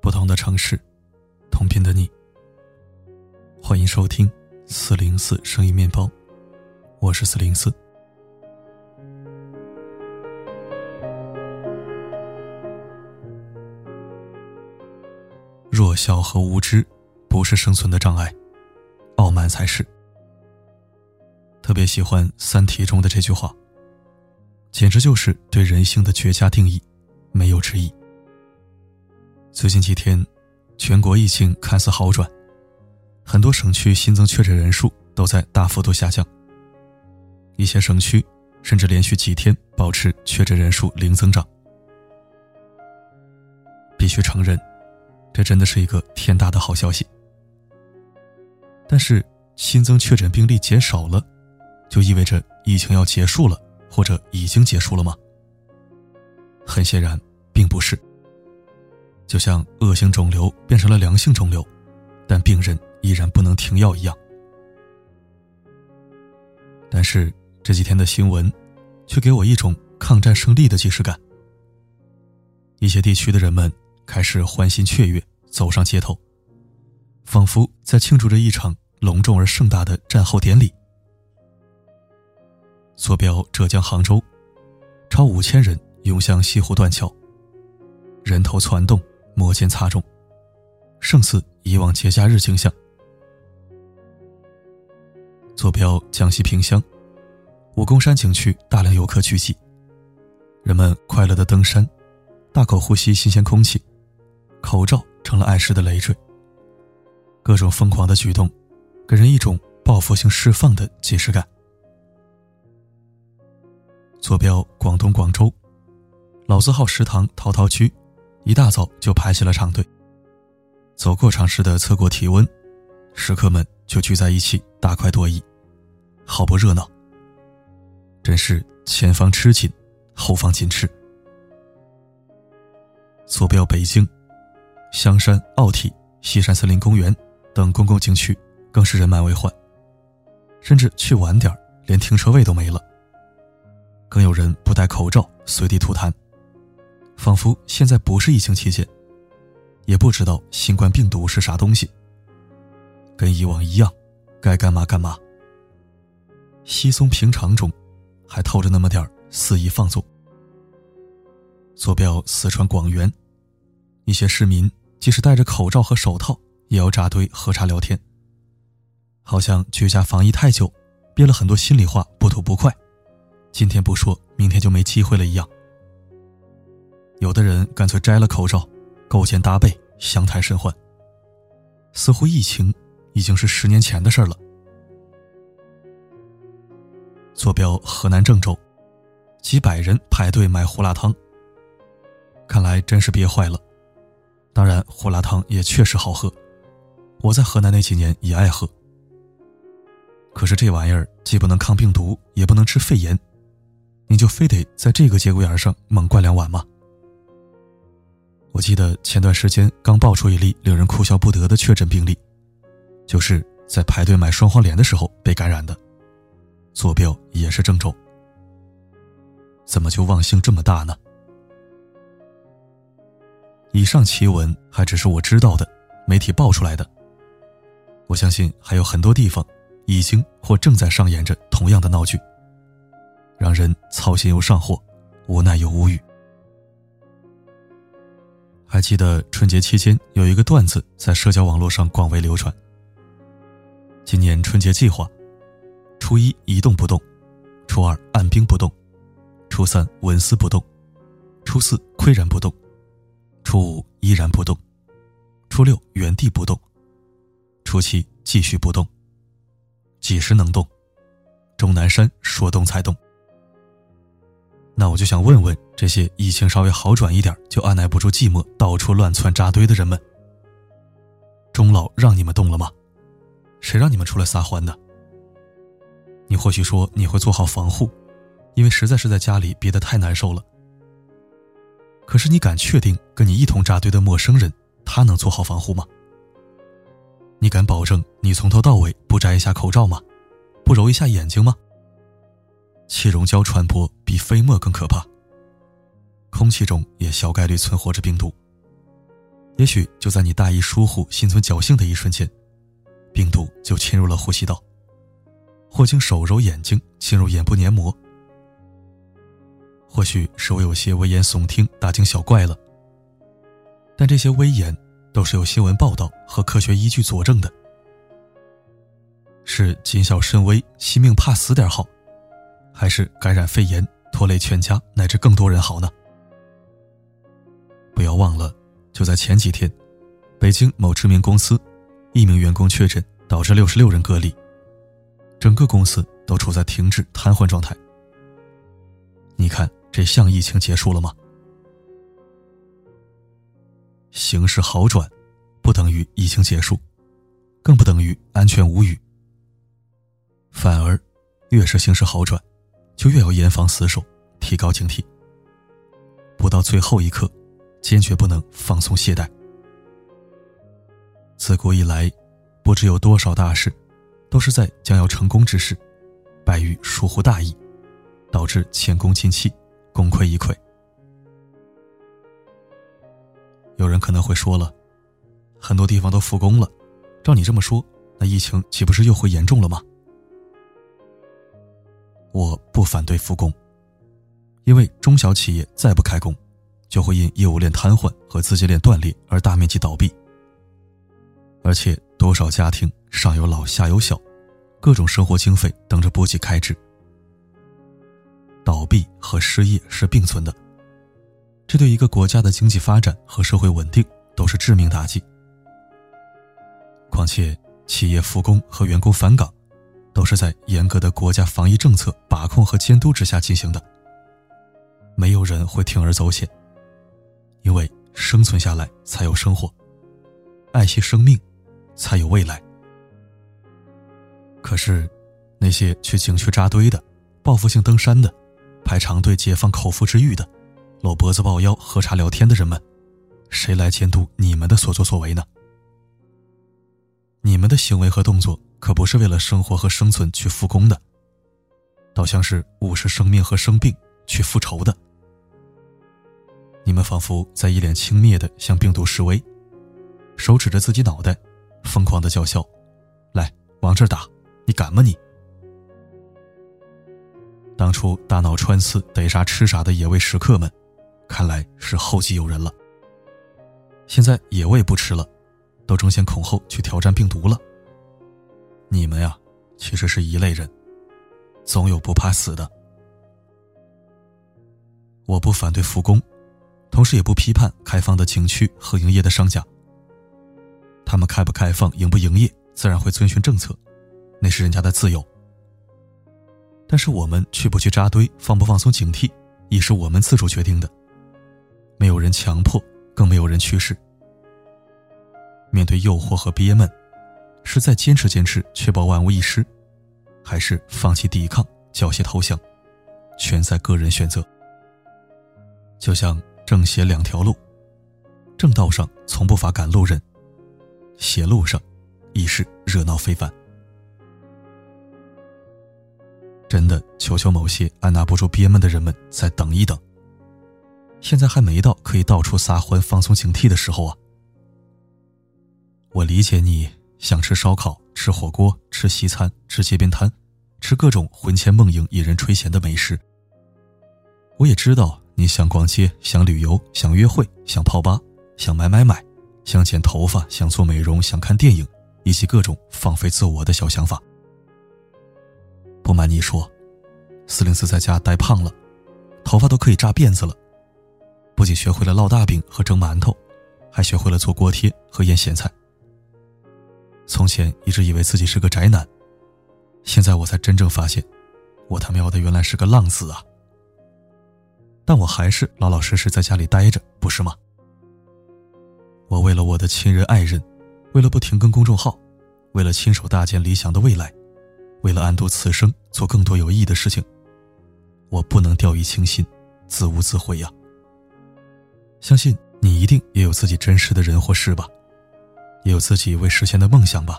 不同的城市，同频的你。欢迎收听四零四声音面包，我是四零四。弱小和无知不是生存的障碍，傲慢才是。特别喜欢《三体》中的这句话，简直就是对人性的绝佳定义，没有之一。最近几天，全国疫情看似好转，很多省区新增确诊人数都在大幅度下降。一些省区甚至连续几天保持确诊人数零增长。必须承认。这真的是一个天大的好消息。但是新增确诊病例减少了，就意味着疫情要结束了，或者已经结束了吗？很显然，并不是。就像恶性肿瘤变成了良性肿瘤，但病人依然不能停药一样。但是这几天的新闻，却给我一种抗战胜利的即视感。一些地区的人们。开始欢欣雀跃，走上街头，仿佛在庆祝着一场隆重而盛大的战后典礼。坐标浙江杭州，超五千人涌向西湖断桥，人头攒动，摩肩擦踵，胜似以往节假日景象。坐标江西萍乡，武功山景区大量游客聚集，人们快乐的登山，大口呼吸新鲜空气。口罩成了碍事的累赘。各种疯狂的举动，给人一种报复性释放的即视感。坐标广东广州，老字号食堂陶陶居，一大早就排起了长队。走过场式的测过体温，食客们就聚在一起大快朵颐，好不热闹。真是前方吃紧，后方紧吃。坐标北京。香山、奥体、西山森林公园等公共景区更是人满为患，甚至去晚点连停车位都没了。更有人不戴口罩随地吐痰，仿佛现在不是疫情期间，也不知道新冠病毒是啥东西。跟以往一样，该干嘛干嘛。稀松平常中，还透着那么点肆意放纵。坐标四川广元，一些市民。即使戴着口罩和手套，也要扎堆喝茶聊天。好像居家防疫太久，憋了很多心里话不吐不快，今天不说，明天就没机会了一样。有的人干脆摘了口罩，勾肩搭背，相谈甚欢。似乎疫情已经是十年前的事了。坐标河南郑州，几百人排队买胡辣汤，看来真是憋坏了。当然，胡辣汤也确实好喝，我在河南那几年也爱喝。可是这玩意儿既不能抗病毒，也不能治肺炎，你就非得在这个节骨眼上猛灌两碗吗？我记得前段时间刚爆出一例令人哭笑不得的确诊病例，就是在排队买双黄连的时候被感染的，坐标也是郑州，怎么就忘性这么大呢？以上奇闻还只是我知道的，媒体爆出来的。我相信还有很多地方已经或正在上演着同样的闹剧，让人操心又上火，无奈又无语。还记得春节期间有一个段子在社交网络上广为流传。今年春节计划：初一一动不动，初二按兵不动，初三纹丝不动，初四岿然不动。初五依然不动，初六原地不动，初七继续不动。几时能动？钟南山说动才动。那我就想问问这些疫情稍微好转一点就按耐不住寂寞到处乱窜扎堆的人们：钟老让你们动了吗？谁让你们出来撒欢的？你或许说你会做好防护，因为实在是在家里憋得太难受了。可是你敢确定跟你一同扎堆的陌生人，他能做好防护吗？你敢保证你从头到尾不摘一下口罩吗？不揉一下眼睛吗？气溶胶传播比飞沫更可怕。空气中也小概率存活着病毒。也许就在你大意疏忽、心存侥幸的一瞬间，病毒就侵入了呼吸道，或经手揉眼睛侵入眼部黏膜。或许是我有些危言耸听、大惊小怪了，但这些危言都是有新闻报道和科学依据佐证的。是谨小慎微、惜命怕死点好，还是感染肺炎拖累全家乃至更多人好呢？不要忘了，就在前几天，北京某知名公司一名员工确诊，导致六十六人隔离，整个公司都处在停滞瘫痪状态。你看，这像疫情结束了吗？形势好转，不等于疫情结束，更不等于安全无虞。反而，越是形势好转，就越要严防死守，提高警惕。不到最后一刻，坚决不能放松懈怠。自古以来，不知有多少大事，都是在将要成功之时，败于疏忽大意，导致前功尽弃，功亏一篑。有人可能会说了，很多地方都复工了，照你这么说，那疫情岂不是又会严重了吗？我不反对复工，因为中小企业再不开工，就会因业务链瘫痪和资金链断裂而大面积倒闭。而且多少家庭上有老下有小，各种生活经费等着拨给开支，倒闭和失业是并存的，这对一个国家的经济发展和社会稳定都是致命打击。况且企业复工和员工返岗。都是在严格的国家防疫政策把控和监督之下进行的。没有人会铤而走险，因为生存下来才有生活，爱惜生命，才有未来。可是，那些去景区扎堆的、报复性登山的、排长队解放口腹之欲的、搂脖子抱腰喝茶聊天的人们，谁来监督你们的所作所为呢？你们的行为和动作。可不是为了生活和生存去复工的，倒像是无视生命和生病去复仇的。你们仿佛在一脸轻蔑的向病毒示威，手指着自己脑袋，疯狂的叫嚣：“来，往这儿打！你敢吗你？”当初大脑穿刺逮啥吃啥的野味食客们，看来是后继有人了。现在野味不吃了，都争先恐后去挑战病毒了。你们呀，其实是一类人，总有不怕死的。我不反对复工，同时也不批判开放的景区和营业的商家。他们开不开放、营不营业，自然会遵循政策，那是人家的自由。但是我们去不去扎堆、放不放松警惕，也是我们自主决定的，强迫，更没有人去世。面对诱惑和憋闷。是再坚持坚持，确保万无一失，还是放弃抵抗，缴械投降，全在个人选择。就像正邪两条路，正道上从不乏赶路人，邪路上亦是热闹非凡。真的，求求某些按捺不住憋闷的人们再等一等。现在还没到可以到处撒欢、放松警惕的时候啊！我理解你。想吃烧烤、吃火锅、吃西餐、吃街边摊，吃各种魂牵梦萦、引人垂涎的美食。我也知道你想逛街、想旅游、想约会、想泡吧、想买买买、想剪头发、想做美容、想看电影，以及各种放飞自我的小想法。不瞒你说，四零四在家呆胖了，头发都可以扎辫子了，不仅学会了烙大饼和蒸馒头，还学会了做锅贴和腌咸菜。从前一直以为自己是个宅男，现在我才真正发现，我他喵的原来是个浪子啊！但我还是老老实实在家里待着，不是吗？我为了我的亲人爱人，为了不停更公众号，为了亲手搭建理想的未来，为了安度此生做更多有意义的事情，我不能掉以轻心，自污自毁呀！相信你一定也有自己真实的人或事吧？也有自己未实现的梦想吧，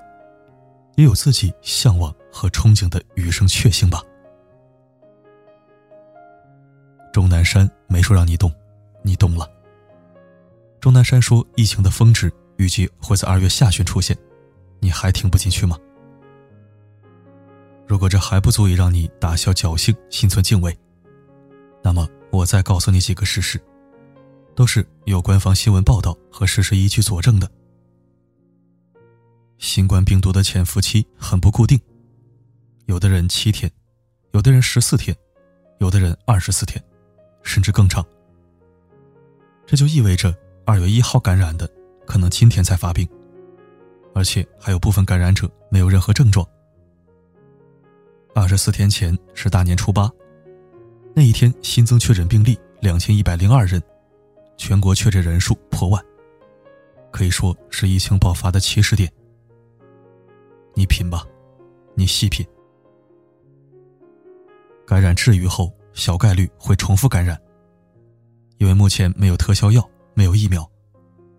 也有自己向往和憧憬的余生确幸吧。钟南山没说让你动，你动了。钟南山说疫情的峰值预计会在二月下旬出现，你还听不进去吗？如果这还不足以让你打消侥幸、心存敬畏，那么我再告诉你几个事实，都是有官方新闻报道和事实依据佐证的。新冠病毒的潜伏期很不固定，有的人七天，有的人十四天，有的人二十四天，甚至更长。这就意味着二月一号感染的，可能今天才发病，而且还有部分感染者没有任何症状。二十四天前是大年初八，那一天新增确诊病例两千一百零二人，全国确诊人数破万，可以说是疫情爆发的起始点。你品吧，你细品。感染治愈后，小概率会重复感染，因为目前没有特效药，没有疫苗，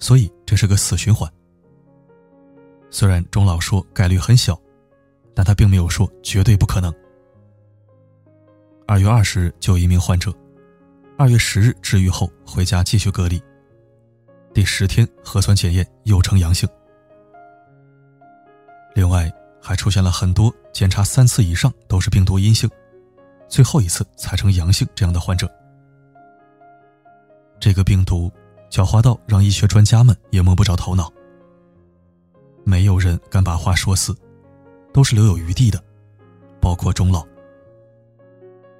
所以这是个死循环。虽然钟老说概率很小。但他并没有说绝对不可能。二月二十日就有一名患者，二月十日治愈后回家继续隔离，第十天核酸检验又呈阳性。另外还出现了很多检查三次以上都是病毒阴性，最后一次才呈阳性这样的患者。这个病毒狡猾到让医学专家们也摸不着头脑，没有人敢把话说死。都是留有余地的，包括钟老。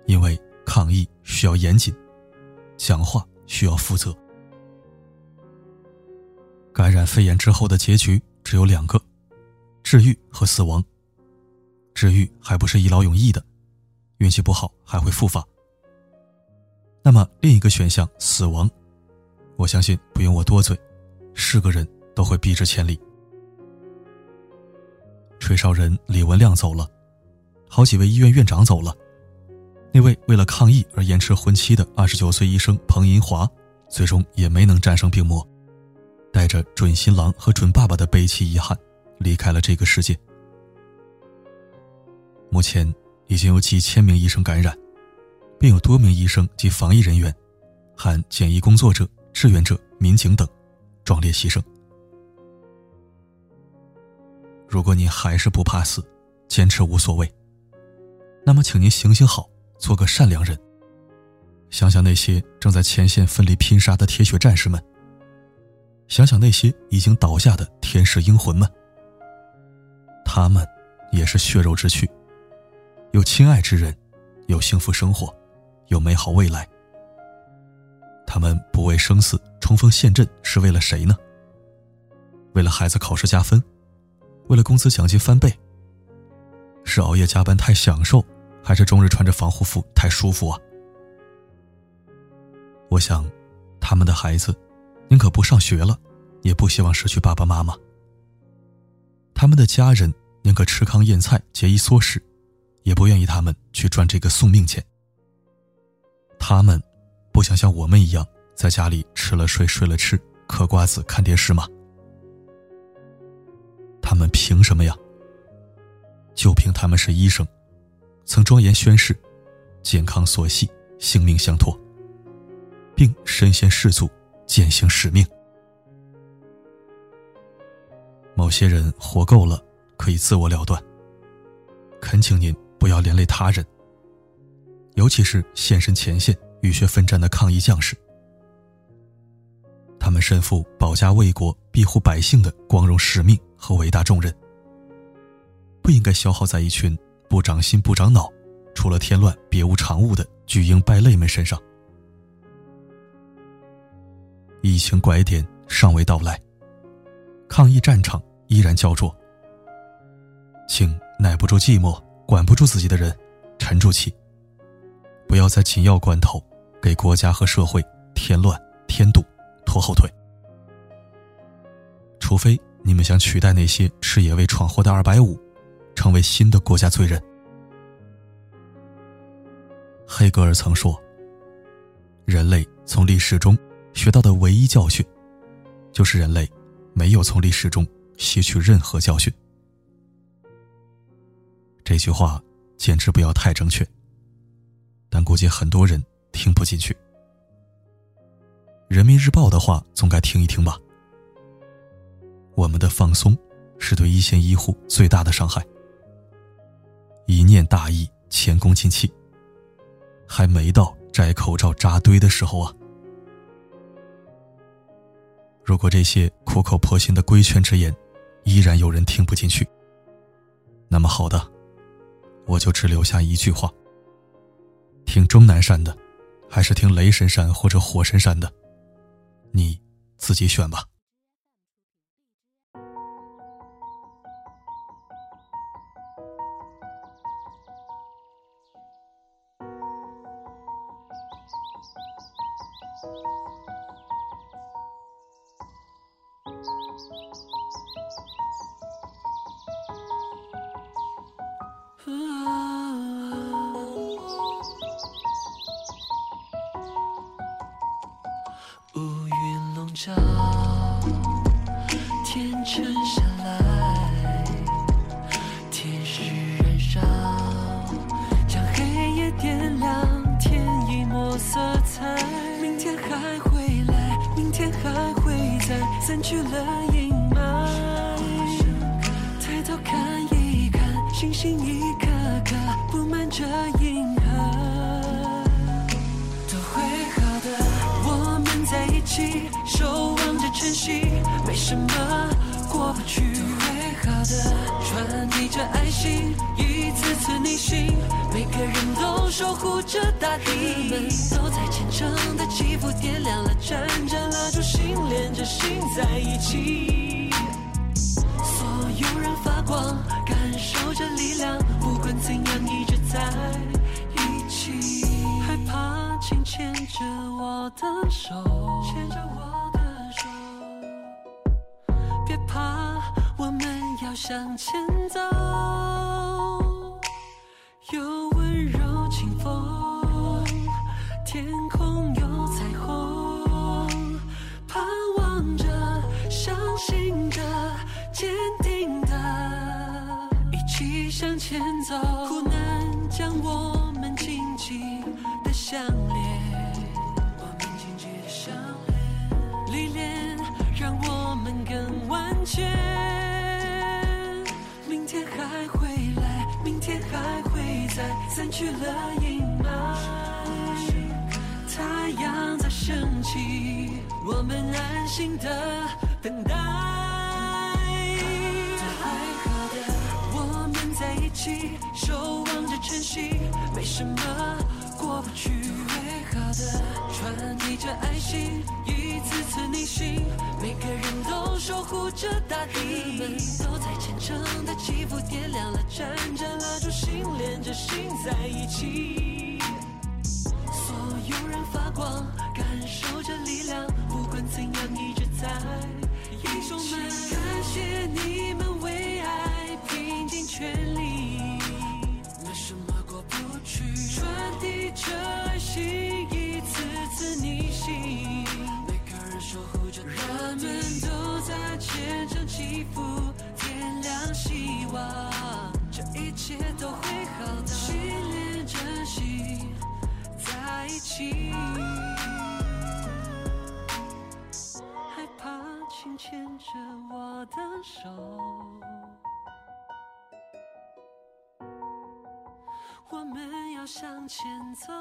因为抗疫需要严谨，讲话需要负责。感染肺炎之后的结局只有两个：治愈和死亡。治愈还不是一劳永逸的，运气不好还会复发。那么另一个选项死亡，我相信不用我多嘴，是个人都会避之千里。吹哨人李文亮走了，好几位医院院长走了，那位为了抗疫而延迟婚期的二十九岁医生彭银华，最终也没能战胜病魔，带着准新郎和准爸爸的悲戚遗憾，离开了这个世界。目前已经有几千名医生感染，并有多名医生及防疫人员，含检疫工作者、志愿者、民警等，壮烈牺牲。如果你还是不怕死，坚持无所谓，那么请您行行好，做个善良人。想想那些正在前线奋力拼杀的铁血战士们，想想那些已经倒下的天使英魂们，他们也是血肉之躯，有亲爱之人，有幸福生活，有美好未来。他们不畏生死冲锋陷阵是为了谁呢？为了孩子考试加分？为了工资奖金翻倍，是熬夜加班太享受，还是终日穿着防护服太舒服啊？我想，他们的孩子宁可不上学了，也不希望失去爸爸妈妈。他们的家人宁可吃糠咽菜、节衣缩食，也不愿意他们去赚这个送命钱。他们不想像我们一样在家里吃了睡，睡了吃，嗑瓜子看电视吗？他们凭什么呀？就凭他们是医生，曾庄严宣誓，健康所系，性命相托，并身先士卒，践行使命。某些人活够了，可以自我了断。恳请您不要连累他人，尤其是现身前线、浴血奋战的抗疫将士。他们身负保家卫国、庇护百姓的光荣使命。和伟大重任，不应该消耗在一群不长心不长脑、除了添乱别无长物的巨婴败类们身上。疫情拐点尚未到来，抗疫战场依然焦灼。请耐不住寂寞、管不住自己的人沉住气，不要在紧要关头给国家和社会添乱添堵、拖后腿，除非。你们想取代那些吃野味闯祸的二百五，成为新的国家罪人？黑格尔曾说：“人类从历史中学到的唯一教训，就是人类没有从历史中吸取任何教训。这句话简直不要太正确，但估计很多人听不进去。人民日报的话总该听一听吧。我们的放松是对一线医护最大的伤害。一念大意，前功尽弃，还没到摘口罩扎堆的时候啊！如果这些苦口婆心的规劝之言，依然有人听不进去，那么好的，我就只留下一句话：听钟南山的，还是听雷神山或者火神山的？你自己选吧。沉下来，天使燃烧，将黑夜点亮，添一抹色彩。明天还会来，明天还会在，散去了阴霾。抬头看一看，星星一颗颗布满着银河，都会好的。我们在一起，守望着晨曦，没什么过不去。都会好的，传递着爱心，一次次逆行，每个人都守护着大地。我们都在虔诚的祈福，点亮了，盏盏蜡烛，心连着心在一起。所有人发光，感受着力量，不管怎样，一直在一起。害怕，请牵着我的手，牵着我怕，我们要向前走。有心的等待。都会好的，我们在一起，守望着晨曦，没什么过不去。美好的，传递着爱心，一次次逆行，每个人都守护着大地。我们都在虔诚的祈福，点亮了，盏盏蜡烛，心连着心在一起。所有人发光，感受着力量，怎样，一直在英雄们。感谢你们为爱拼尽全力，没什么过不去。传递着爱心，一次次逆行，每个人守护着人们都在虔诚祈福，点亮希望，这一切都会好的。心连着心。在一起。牵着我的手。我们要向前走。